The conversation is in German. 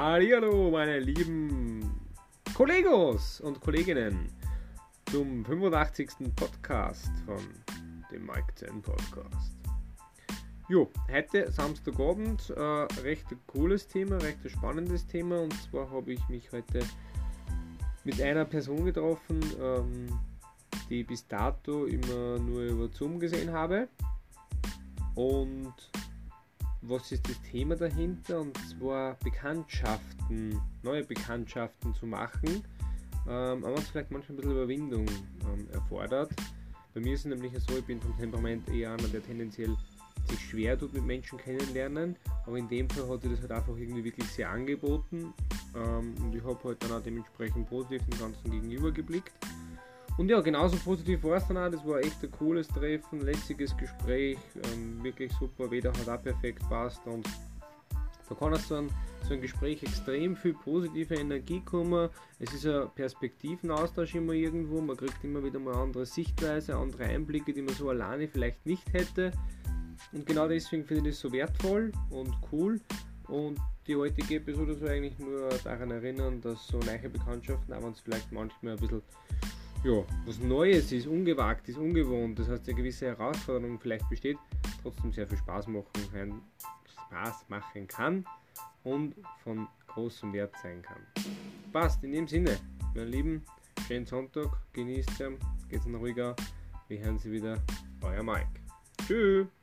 Hallo, meine lieben Kollegos und Kolleginnen zum 85. Podcast von dem Mike Zen Podcast. Jo, heute Samstagabend, äh, recht cooles Thema, recht spannendes Thema und zwar habe ich mich heute mit einer Person getroffen, ähm, die ich bis dato immer nur über Zoom gesehen habe und was ist das Thema dahinter? Und zwar Bekanntschaften, neue Bekanntschaften zu machen, ähm, aber es vielleicht manchmal ein bisschen Überwindung ähm, erfordert. Bei mir ist es nämlich so, ich bin vom Temperament eher einer, der tendenziell sich schwer tut mit Menschen kennenlernen, aber in dem Fall hat sich das halt einfach irgendwie wirklich sehr angeboten ähm, und ich habe halt dann auch dementsprechend positiv dem Ganzen gegenüber geblickt. Und ja, genauso positiv war es dann auch. Das war echt ein cooles Treffen, lässiges Gespräch, ähm, wirklich super. Weder hat auch perfekt passt und da kann aus so ein, so ein Gespräch extrem viel positive Energie kommen. Es ist ein Perspektivenaustausch immer irgendwo. Man kriegt immer wieder mal andere Sichtweise, andere Einblicke, die man so alleine vielleicht nicht hätte. Und genau deswegen finde ich das so wertvoll und cool. Und die heutige Episode soll eigentlich nur daran erinnern, dass so neue Bekanntschaften, auch wenn es vielleicht manchmal ein bisschen ja, was Neues ist, ungewagt ist, ungewohnt, das heißt eine gewisse Herausforderung vielleicht besteht, trotzdem sehr viel Spaß machen, Spaß machen kann und von großem Wert sein kann. Passt, in dem Sinne, meine Lieben, schönen Sonntag, genießt es, geht's noch ruhiger, wir hören Sie wieder, euer Mike. Tschüss!